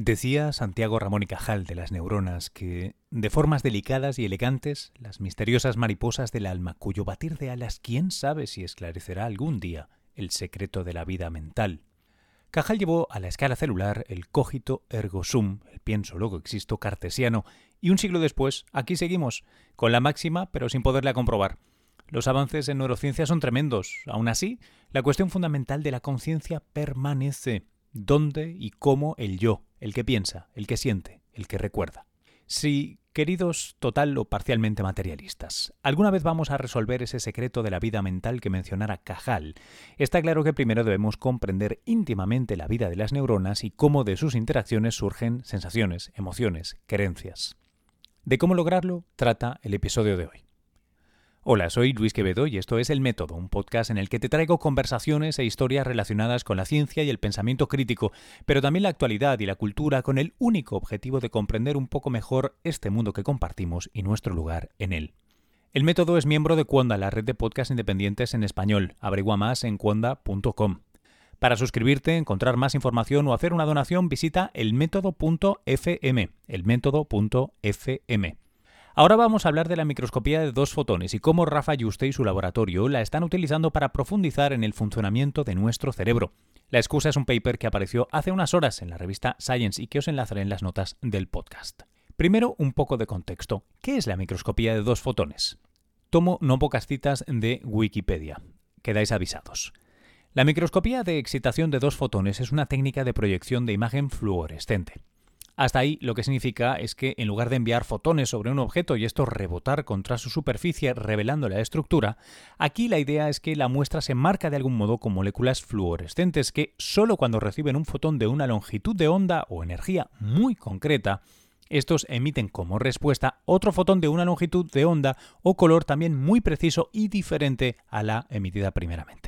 Decía Santiago Ramón y Cajal de las neuronas que, de formas delicadas y elegantes, las misteriosas mariposas del alma, cuyo batir de alas quién sabe si esclarecerá algún día el secreto de la vida mental. Cajal llevó a la escala celular el cogito ergo sum, el pienso luego existo cartesiano, y un siglo después, aquí seguimos, con la máxima pero sin poderla comprobar. Los avances en neurociencia son tremendos. Aún así, la cuestión fundamental de la conciencia permanece. ¿Dónde y cómo el yo, el que piensa, el que siente, el que recuerda. Si, queridos total o parcialmente materialistas, alguna vez vamos a resolver ese secreto de la vida mental que mencionara Cajal, está claro que primero debemos comprender íntimamente la vida de las neuronas y cómo de sus interacciones surgen sensaciones, emociones, creencias. De cómo lograrlo trata el episodio de hoy. Hola, soy Luis Quevedo y esto es El Método, un podcast en el que te traigo conversaciones e historias relacionadas con la ciencia y el pensamiento crítico, pero también la actualidad y la cultura con el único objetivo de comprender un poco mejor este mundo que compartimos y nuestro lugar en él. El Método es miembro de Cuonda, la red de podcasts independientes en español. Averigua más en cuonda.com. Para suscribirte, encontrar más información o hacer una donación, visita elmétodo.fm, elmétodo.fm. Ahora vamos a hablar de la microscopía de dos fotones y cómo Rafa Yuste y su laboratorio la están utilizando para profundizar en el funcionamiento de nuestro cerebro. La excusa es un paper que apareció hace unas horas en la revista Science y que os enlazaré en las notas del podcast. Primero, un poco de contexto. ¿Qué es la microscopía de dos fotones? Tomo no pocas citas de Wikipedia. Quedáis avisados. La microscopía de excitación de dos fotones es una técnica de proyección de imagen fluorescente. Hasta ahí lo que significa es que en lugar de enviar fotones sobre un objeto y esto rebotar contra su superficie revelando la estructura, aquí la idea es que la muestra se marca de algún modo con moléculas fluorescentes que solo cuando reciben un fotón de una longitud de onda o energía muy concreta, estos emiten como respuesta otro fotón de una longitud de onda o color también muy preciso y diferente a la emitida primeramente.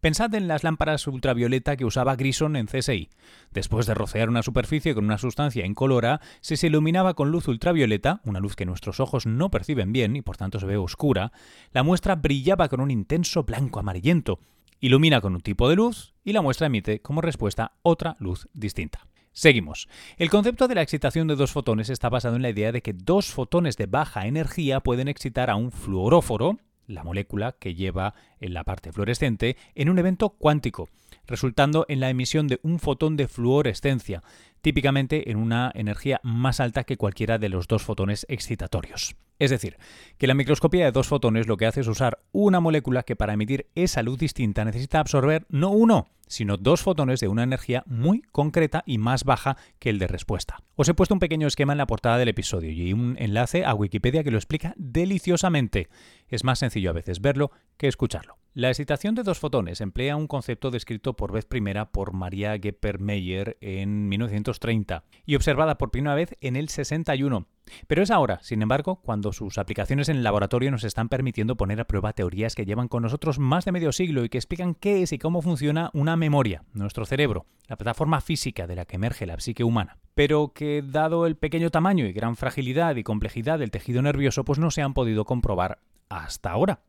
Pensad en las lámparas ultravioleta que usaba Grison en CSI. Después de rociar una superficie con una sustancia incolora, si se iluminaba con luz ultravioleta, una luz que nuestros ojos no perciben bien y por tanto se ve oscura, la muestra brillaba con un intenso blanco amarillento. Ilumina con un tipo de luz y la muestra emite como respuesta otra luz distinta. Seguimos. El concepto de la excitación de dos fotones está basado en la idea de que dos fotones de baja energía pueden excitar a un fluoróforo, la molécula que lleva en la parte fluorescente, en un evento cuántico, resultando en la emisión de un fotón de fluorescencia, típicamente en una energía más alta que cualquiera de los dos fotones excitatorios. Es decir, que la microscopía de dos fotones lo que hace es usar una molécula que para emitir esa luz distinta necesita absorber no uno, sino dos fotones de una energía muy concreta y más baja que el de respuesta. Os he puesto un pequeño esquema en la portada del episodio y un enlace a Wikipedia que lo explica deliciosamente. Es más sencillo a veces verlo que escucharlo. La excitación de dos fotones emplea un concepto descrito por vez primera por Maria Gepper-Meyer en 1930 y observada por primera vez en el 61. Pero es ahora, sin embargo, cuando sus aplicaciones en el laboratorio nos están permitiendo poner a prueba teorías que llevan con nosotros más de medio siglo y que explican qué es y cómo funciona una memoria, nuestro cerebro, la plataforma física de la que emerge la psique humana, pero que dado el pequeño tamaño y gran fragilidad y complejidad del tejido nervioso, pues no se han podido comprobar hasta ahora.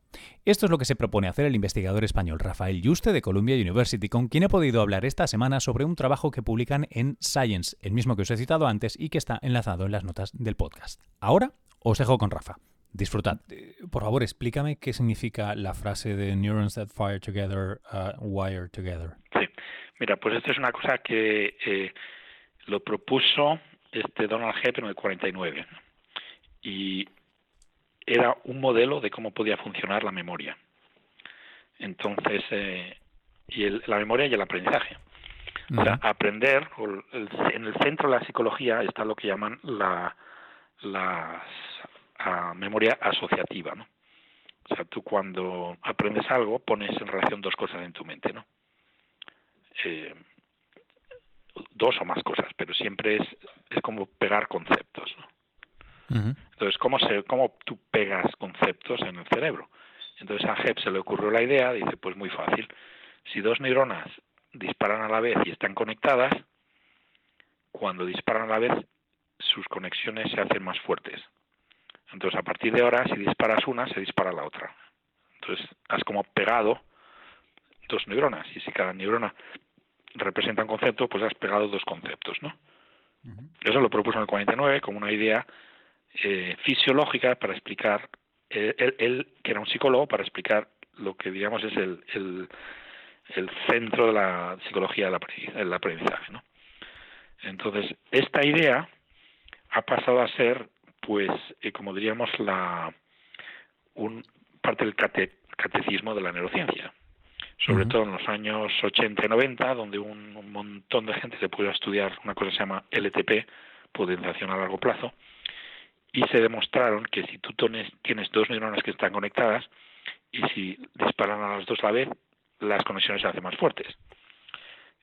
Esto es lo que se propone hacer el investigador español Rafael Yuste de Columbia University, con quien he podido hablar esta semana sobre un trabajo que publican en Science, el mismo que os he citado antes y que está enlazado en las notas del podcast. Ahora os dejo con Rafa. Disfrutad. Eh, por favor, explícame qué significa la frase de Neurons that fire together, uh, wire together. Sí, mira, pues esto es una cosa que eh, lo propuso este Donald Hebb en el 49. Y era un modelo de cómo podía funcionar la memoria. Entonces, eh, y la memoria y el aprendizaje. O sea, aprender, en el centro de la psicología está lo que llaman la, la memoria asociativa, ¿no? O sea, tú cuando aprendes algo pones en relación dos cosas en tu mente, ¿no? Eh, dos o más cosas, pero siempre es, es como pegar conceptos, ¿no? Entonces, ¿cómo, se, ¿cómo tú pegas conceptos en el cerebro? Entonces a Hebb se le ocurrió la idea, dice, pues muy fácil. Si dos neuronas disparan a la vez y están conectadas, cuando disparan a la vez, sus conexiones se hacen más fuertes. Entonces, a partir de ahora, si disparas una, se dispara la otra. Entonces, has como pegado dos neuronas. Y si cada neurona representa un concepto, pues has pegado dos conceptos, ¿no? Eso lo propuso en el 49 como una idea eh, fisiológica para explicar, eh, él, que era un psicólogo, para explicar lo que digamos es el, el, el centro de la psicología del aprendizaje. ¿no? Entonces, esta idea ha pasado a ser, pues, eh, como diríamos, la un, parte del catecismo de la neurociencia. Sobre todo en los años 80 y 90, donde un, un montón de gente se pudo estudiar una cosa que se llama LTP, potenciación a largo plazo, y se demostraron que si tú tienes dos neuronas que están conectadas y si disparan a las dos a la vez, las conexiones se hacen más fuertes.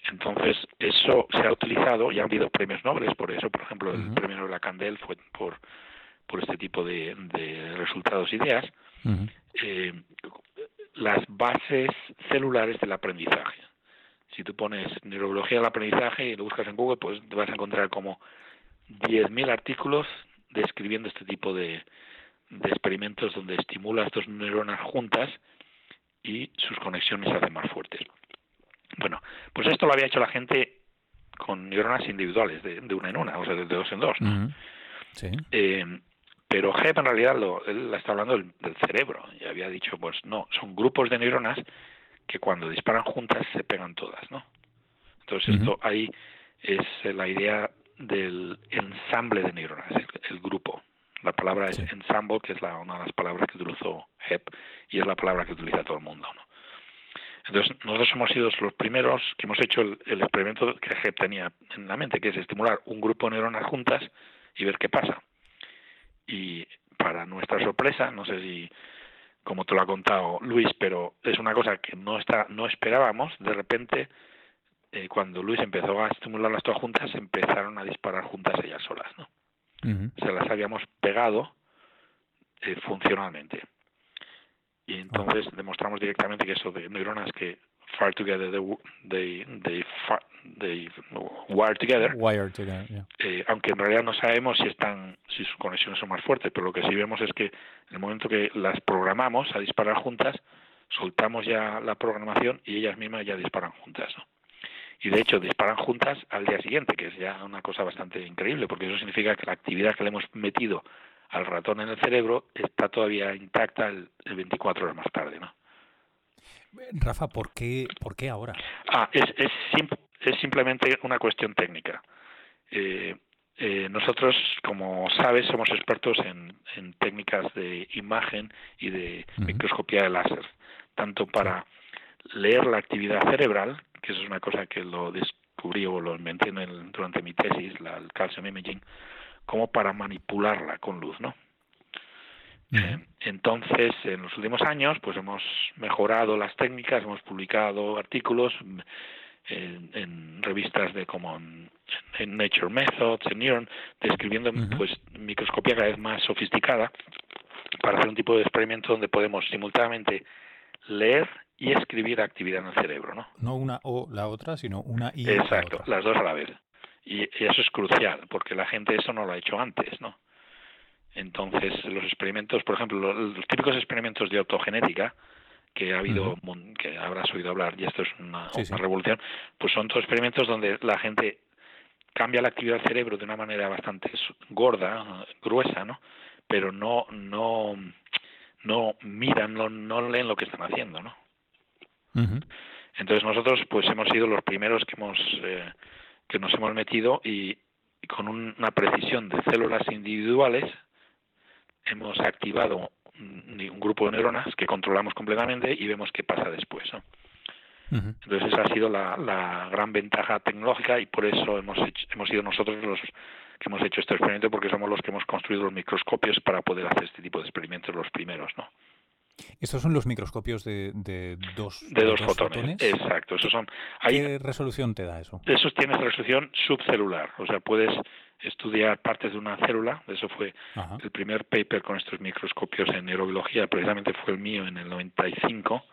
Entonces, eso se ha utilizado y ha habido premios Nobel por eso. Por ejemplo, el premio Nobel a Candel fue por, por este tipo de, de resultados e ideas. eh, las bases celulares del aprendizaje. Si tú pones neurobiología del aprendizaje y lo buscas en Google, pues te vas a encontrar como 10.000 artículos describiendo este tipo de, de experimentos donde estimulas dos neuronas juntas y sus conexiones se hacen más fuertes. Bueno, pues esto lo había hecho la gente con neuronas individuales, de, de una en una, o sea, de dos en dos. ¿no? Sí. Eh, pero Hebb en realidad lo, él está hablando del, del, cerebro y había dicho, pues no, son grupos de neuronas que cuando disparan juntas se pegan todas, ¿no? Entonces esto ahí es la idea del ensamble de neuronas, el, el grupo. La palabra sí. es ensemble, que es la, una de las palabras que utilizó Hebb y es la palabra que utiliza todo el mundo, ¿no? Entonces, nosotros hemos sido los primeros que hemos hecho el, el experimento que Hebb tenía en la mente, que es estimular un grupo de neuronas juntas y ver qué pasa. Y para nuestra sorpresa, no sé si como te lo ha contado Luis, pero es una cosa que no está, no esperábamos. De repente, eh, cuando Luis empezó a estimularlas todas juntas, empezaron a disparar juntas ellas solas, ¿no? Uh -huh. Se las habíamos pegado eh, funcionalmente. Y entonces uh -huh. demostramos directamente que eso de neuronas que fire together, they, they, they, they wire together, wire together yeah. eh, aunque en realidad no sabemos si están si sus conexiones son más fuertes, pero lo que sí vemos es que en el momento que las programamos a disparar juntas, soltamos ya la programación y ellas mismas ya disparan juntas. ¿no? Y de hecho disparan juntas al día siguiente, que es ya una cosa bastante increíble, porque eso significa que la actividad que le hemos metido al ratón en el cerebro está todavía intacta el, el 24 horas más tarde, ¿no? Rafa, ¿por qué, ¿por qué ahora? Ah, es, es, sim es simplemente una cuestión técnica. Eh, eh, nosotros, como sabes, somos expertos en, en técnicas de imagen y de uh -huh. microscopía de láser, tanto para leer la actividad cerebral, que eso es una cosa que lo descubrí o lo inventé en el, durante mi tesis, la, el calcium imaging, como para manipularla con luz, ¿no? Eh, entonces, en los últimos años, pues hemos mejorado las técnicas, hemos publicado artículos en, en revistas de como en, en, Nature Methods, en Neuron, describiendo uh -huh. pues microscopía cada vez más sofisticada para hacer un tipo de experimento donde podemos simultáneamente leer y escribir actividad en el cerebro, ¿no? No una o la otra, sino una y Exacto, la otra. las dos a la vez. Y, y eso es crucial, porque la gente eso no lo ha hecho antes, ¿no? Entonces, los experimentos, por ejemplo, los, típicos experimentos de autogenética, que ha habido, uh -huh. que habrás oído hablar, y esto es una, sí, una sí. revolución, pues son todos experimentos donde la gente cambia la actividad del cerebro de una manera bastante gorda, gruesa, ¿no? Pero no, no, no miran, no, no leen lo que están haciendo, ¿no? Uh -huh. Entonces nosotros, pues hemos sido los primeros que hemos, eh, que nos hemos metido y, y con un, una precisión de células individuales hemos activado un, un, grupo de neuronas que controlamos completamente y vemos qué pasa después. ¿no? Uh -huh. Entonces esa ha sido la, la, gran ventaja tecnológica y por eso hemos, hecho, hemos sido nosotros los que hemos hecho este experimento porque somos los que hemos construido los microscopios para poder hacer este tipo de experimentos los primeros, ¿no? Estos son los microscopios de, de dos, de dos, dos fotones. fotones. Exacto, esos son. ¿Qué resolución te da eso? Eso tienes resolución subcelular, o sea, puedes estudiar partes de una célula. Eso fue Ajá. el primer paper con estos microscopios en neurobiología, precisamente fue el mío en el 95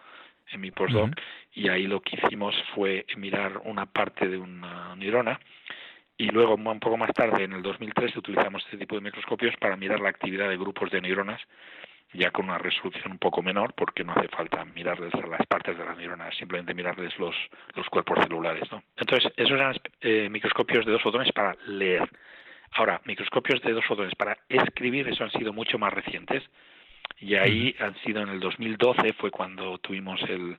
en mi postdoc, uh -huh. y ahí lo que hicimos fue mirar una parte de una neurona y luego un poco más tarde, en el 2003, utilizamos este tipo de microscopios para mirar la actividad de grupos de neuronas ya con una resolución un poco menor, porque no hace falta mirarles las partes de las neuronas, simplemente mirarles los, los cuerpos celulares. ¿no? Entonces, esos eran eh, microscopios de dos fotones para leer. Ahora, microscopios de dos fotones para escribir, eso han sido mucho más recientes. Y ahí han sido en el 2012, fue cuando tuvimos el,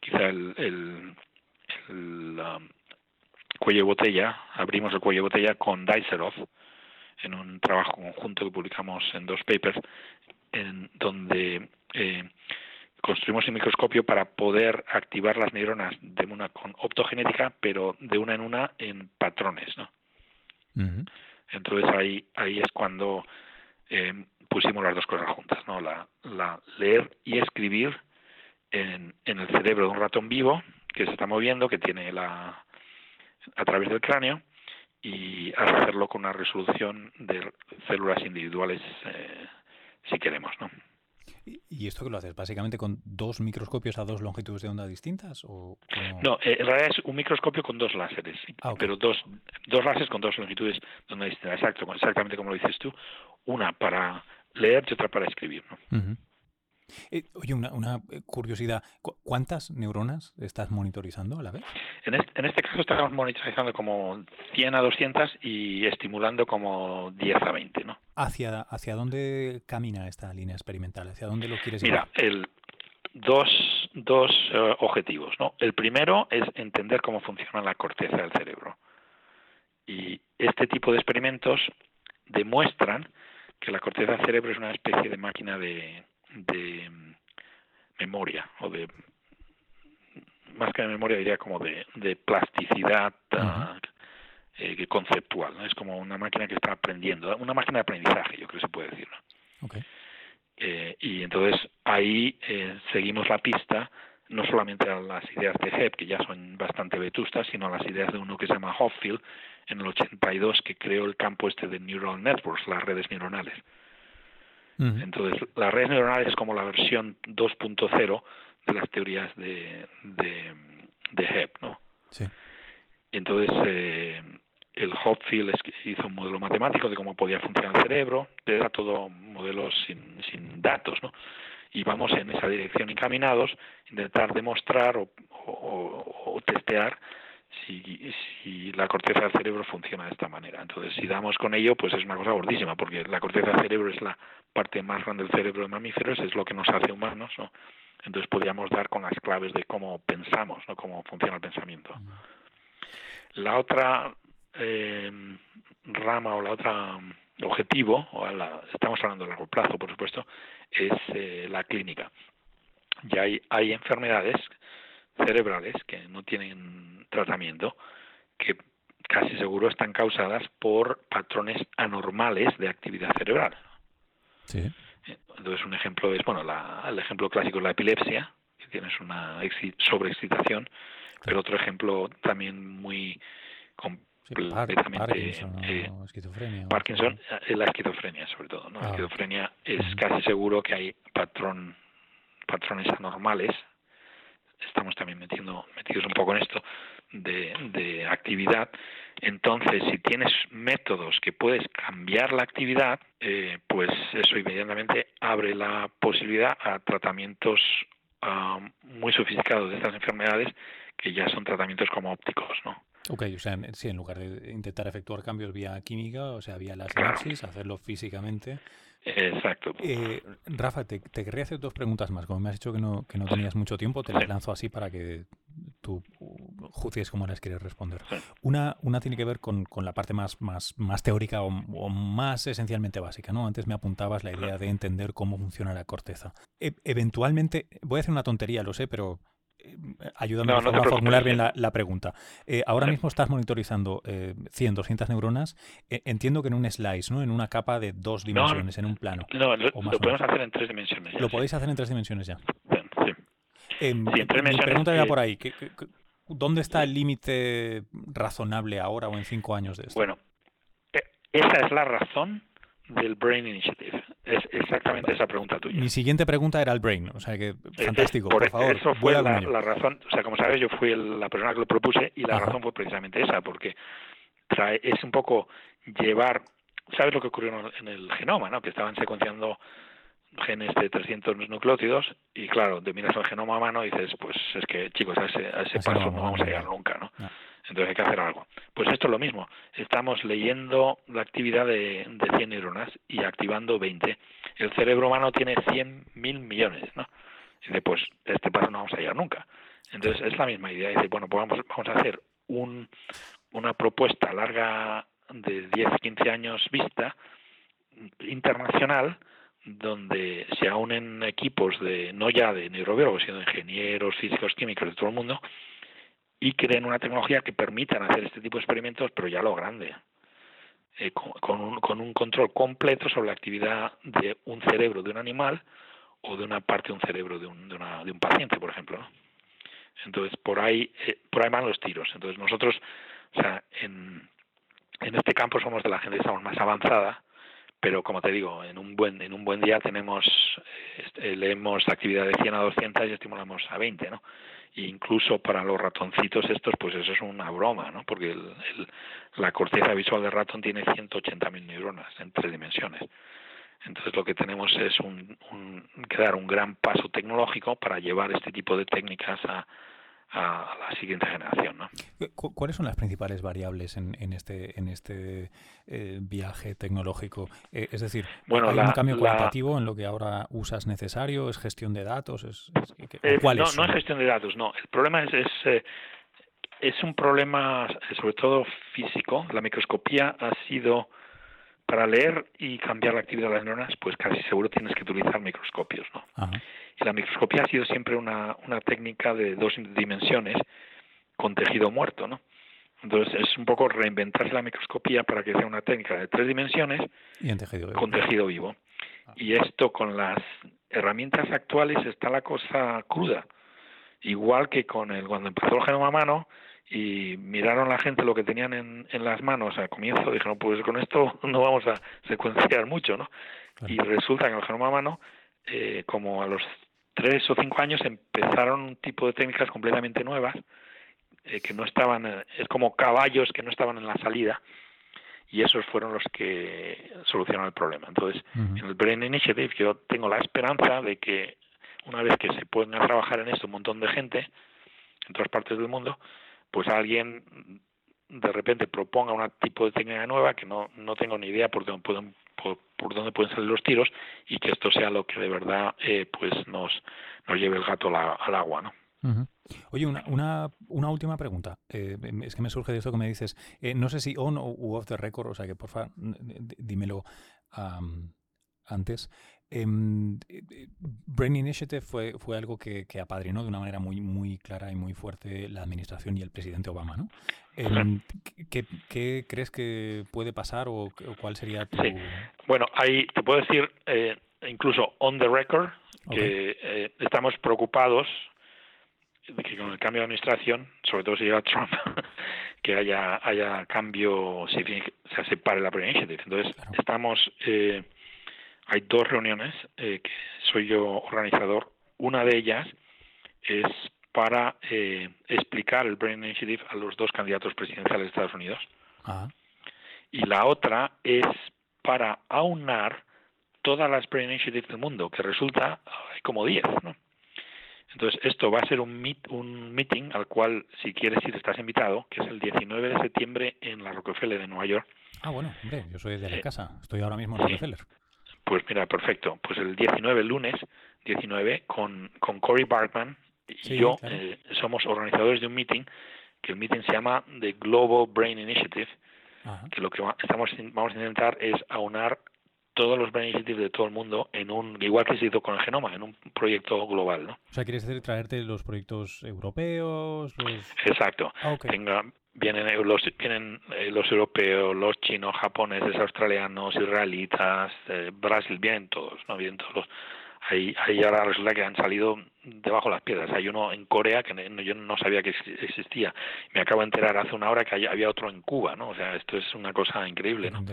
quizá el, el, um, cuello de botella, abrimos el cuello de botella con Dicerov en un trabajo conjunto que publicamos en dos papers, en donde eh, construimos el microscopio para poder activar las neuronas de una con optogenética, pero de una en una en patrones, ¿no? Entonces ahí ahí es cuando eh, pusimos las dos cosas juntas, ¿no? La, la leer y escribir en, en el cerebro de un ratón vivo que se está moviendo, que tiene la a través del cráneo y hacerlo con una resolución de células individuales eh, si queremos, ¿no? ¿Y esto que lo haces? ¿Básicamente con dos microscopios a dos longitudes de onda distintas? O No, eh, en realidad es un microscopio con dos láseres, ah, pero dos, dos láseres con dos longitudes de onda distintas. Exacto, exactamente como lo dices tú. Una para leer y otra para escribir. ¿no? Eh, oye, una, una, eh, curiosidad, ¿cuántas neuronas estás monitorizando a la vez? En este, en este caso estamos monitorizando como 100 a 200 y estimulando como 10 a 20, ¿no? ¿Hacia, hacia dónde camina esta línea experimental? ¿Hacia dónde lo quieres Mira, el, dos, dos eh, objetivos, ¿no? El primero es entender cómo funciona la corteza del cerebro. Y este tipo de experimentos demuestran que la corteza del cerebro es una especie de máquina de, de memoria o de más que de memoria diría como de, de plasticidad eh, conceptual ¿no? es como una máquina que está aprendiendo una máquina de aprendizaje yo creo que se puede decir eh, y entonces ahí eh, seguimos la pista no solamente a las ideas de Hebb, que ya son bastante vetustas, sino a las ideas de uno que se llama Hopfield en el 82, que creó el campo este de neural networks, las redes neuronales. Entonces, las redes neuronales es como la versión 2.0 de las teorías de, de, de Hebb, ¿no? Sí. Entonces, eh, el Hopfield hizo un modelo matemático de cómo podía funcionar el cerebro, era todo modelos sin, sin datos, ¿no? Y vamos en esa dirección encaminados, intentar demostrar o, o, o testear si, si la corteza del cerebro funciona de esta manera. Entonces, si damos con ello, pues es una cosa gordísima, porque la corteza del cerebro es la parte más grande del cerebro de mamíferos, es lo que nos hace humanos, ¿no? Entonces podríamos dar con las claves de cómo pensamos, ¿no? Cómo funciona el pensamiento. La otra eh, rama o la otra objetivo, o la, estamos hablando de largo plazo, por supuesto, es eh, la clínica. Ya hay, hay enfermedades cerebrales que no tienen tratamiento, que casi seguro están causadas por patrones anormales de actividad cerebral. Sí. Entonces un ejemplo es, bueno, la, el ejemplo clásico es la epilepsia, que tienes una sobreexcitación, pero otro ejemplo también muy completamente Parkinson, eh, esquizofrenia, Parkinson eh, la esquizofrenia sobre todo, ¿no? La ah. esquizofrenia es casi seguro que hay patrón patrones anormales estamos también metiendo, metidos un poco en esto de, de actividad. Entonces, si tienes métodos que puedes cambiar la actividad, eh, pues eso inmediatamente abre la posibilidad a tratamientos ah, muy sofisticados de estas enfermedades que ya son tratamientos como ópticos, ¿no? Ok, o sea, sí, en lugar de intentar efectuar cambios vía química, o sea, vía la sinapsis, hacerlo físicamente, Exacto. Eh, Rafa, te, querría hacer dos preguntas más. Como me has dicho que no, que no tenías mucho tiempo, te las lanzo así para que tú juzgues cómo las quieres responder. Una, una tiene que ver con, la parte más, más, más teórica o, más esencialmente básica. ¿no? Antes me apuntabas la idea de entender cómo funciona la corteza. E, eventualmente, voy a hacer una tontería, lo sé, pero ayúdame a formular bien la, pregunta. Eh, ahora mismo estás monitorizando eh, 100, 200 neuronas. Eh, entiendo que en un slice, ¿no? En una capa de dos dimensiones, en un plano. No, lo, podemos hacer en tres dimensiones. lo podéis hacer en tres dimensiones ya. Sí. Em, sí en tres dimensiones. Mi pregunta ya por ahí. ¿Dónde está el límite razonable ahora o en cinco años de esto? Bueno, eh, esa es la razón del Brain Initiative. Es exactamente esa pregunta tuya. Mi siguiente pregunta era el Brain, o sea que fantástico, por, favor. Eso fue la, razón, o sea, como sabes, yo fui la persona que lo propuse y la razón fue precisamente esa, porque trae, es un poco llevar, ¿sabes lo que ocurrió en el genoma, no? Que estaban secuenciando genes de 300 nucleótidos y claro, te miras el genoma a mano y dices, pues es que chicos, a ese, a ese paso no, vamos a llegar nunca, ¿no? Entonces hay que hacer algo. Pues esto es lo mismo. Estamos leyendo la actividad de, de 100 neuronas y activando 20. El cerebro humano tiene 100 mil millones, ¿no? Y dice, pues este paso no vamos a llegar nunca. Entonces es la misma idea. Dice, bueno, pues vamos, vamos a hacer un, una propuesta larga de 10, 15 años vista internacional donde se unen equipos de no ya de neurobiólogos sino de ingenieros físicos químicos de todo el mundo y creen una tecnología que permitan hacer este tipo de experimentos pero ya lo grande. Eh, con, un, con un control completo sobre la actividad de un cerebro de un animal o de una parte de un cerebro de un, de, una, de un paciente por ejemplo entonces por ahí eh, por ahí van los tiros. Entonces nosotros o sea en en este campo somos de la gente que estamos más avanzada pero como te digo, en un buen en un buen día tenemos este, leemos actividad de 100 a 200 y estimulamos a 20, ¿no? E incluso para los ratoncitos estos, pues eso es una broma, ¿no? Porque el, la corteza visual del ratón tiene 180.000 neuronas en tres dimensiones. Entonces lo que tenemos es un, un, que dar un gran paso tecnológico para llevar este tipo de técnicas a, a la siguiente generación. ¿no? ¿Cuáles son las principales variables en, en este, en este eh, viaje tecnológico? Eh, es decir, bueno, ¿hay un cambio cualitativo en lo que ahora usas necesario? ¿Es gestión de datos? ¿Es, es, no, no es gestión de datos, no. El problema es, es, eh, es un problema sobre todo físico. La microscopía ha sido para leer y cambiar la actividad de las neuronas, pues casi seguro tienes que utilizar microscopios, ¿no? Y la microscopía ha sido siempre una, una técnica de dos dimensiones con tejido muerto, ¿no? Entonces es un poco reinventarse la microscopía para que sea una técnica de tres dimensiones y tejido con tejido vivo. Ah. Y esto con las herramientas actuales está la cosa cruda. Igual que con el cuando empezó el genoma humano, y miraron la gente lo que tenían en, en las manos al comienzo, dijeron, pues con esto no vamos a secuenciar mucho, ¿no? Y resulta que el genoma humano, eh, como a los tres o cinco años empezaron un tipo de técnicas completamente nuevas, eh, que no estaban, eh, es como caballos que no estaban en la salida, y esos fueron los que solucionaron el problema. Entonces, en el Brain Initiative yo tengo la esperanza de que una vez que se puedan trabajar en esto un montón de gente en todas partes del mundo, pues alguien de repente proponga un tipo de técnica nueva que no, no tengo ni idea por dónde pueden por, dónde pueden salir los tiros y que esto sea lo que de verdad eh, pues nos, nos lleve el gato al agua, ¿no? Oye, una, una, una, última pregunta. Eh, es que me surge de esto que me dices. Eh, no sé si on o off the record, o sea que por favor dímelo antes. Em, eh, eh, Brain Initiative fue, fue algo que, que, apadrinó de una manera muy, muy clara y muy fuerte la administración y el presidente Obama, ¿no? Em, ¿qué, ¿qué, crees que puede pasar o, cuál sería tu...? Sí. Bueno, ahí te puedo decir, eh, incluso on the record, que estamos preocupados de que con el cambio de administración, sobre todo si llega Trump, que haya haya cambio, si se separe la Brain Initiative. Entonces, estamos... Eh, hay dos reuniones eh, que soy yo organizador. Una de ellas es para eh, explicar el Brain Initiative a los dos candidatos presidenciales de Estados Unidos. Y la otra es para aunar todas las Brain Initiatives del mundo, que resulta hay como 10, ¿no? Entonces, esto va a ser un, meet, un meeting al cual, si quieres ir, estás invitado, que es el 19 de septiembre en la Rockefeller de Nueva York. Ah, bueno, hombre, yo soy de la eh, casa, estoy ahora mismo en Rockefeller. Pues mira, perfecto. Pues el 19, el lunes 19, con, con Cory Barkman y yo eh, somos organizadores de un meeting, que el meeting se llama The Global Brain Initiative, que lo que estamos vamos a intentar es aunar todos los brain initiatives de todo el mundo en un igual que se hizo con el genoma en un proyecto global ¿no? o sea quieres traerte los proyectos europeos exacto ah, vienen los vienen eh, los europeos, los chinos, japoneses, australianos, israelitas, eh, Brasil, vienen todos, no vienen todos. Ahí, ahí ahora resulta que han salido debajo de las piedras. Hay uno en Corea que yo no sabía que existía. Me acabo de enterar hace una hora que había otro en Cuba, ¿no? O sea, esto es una cosa increíble, ¿no?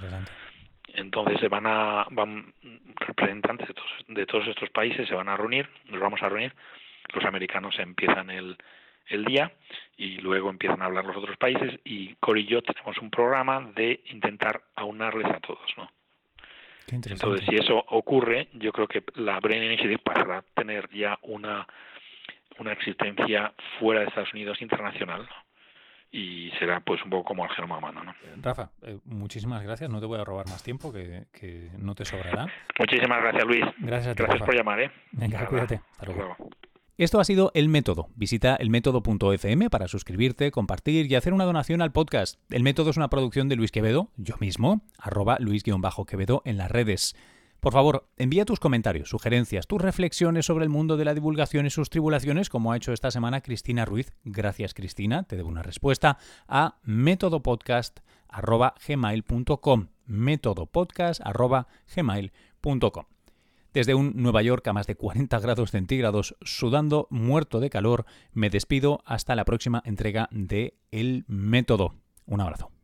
Entonces se van a van representantes de todos, de todos estos países se van a reunir, nos vamos a reunir. Los americanos empiezan el el día y luego empiezan a hablar los otros países y Cori y yo tenemos un programa de intentar aunarles a todos, ¿no? Entonces, si eso ocurre, yo creo que la Brain Initiative pasará a tener ya una, una existencia fuera de Estados Unidos internacional y será pues un poco como el genoma humano. ¿no? Rafa, eh, muchísimas gracias. No te voy a robar más tiempo, que, no te sobrará. muchísimas gracias, Luis. Gracias a ti. Gracias por llamar. ¿eh? Venga, cuídate. Hasta luego. Esto ha sido El Método. Visita elmétodo.fm para suscribirte, compartir y hacer una donación al podcast. El Método es una producción de Luis Quevedo, yo mismo, arroba Luis-Quevedo en las redes. Por favor, envía tus comentarios, sugerencias, tus reflexiones sobre el mundo de la divulgación y sus tribulaciones, como ha hecho esta semana Cristina Ruiz. Gracias, Cristina. Te debo una respuesta a métodopodcast.gmail.com métodopodcast.gmail.com Desde un Nueva York a más de 40 grados centígrados, sudando, muerto de calor, me despido hasta la próxima entrega de El Método. Un abrazo.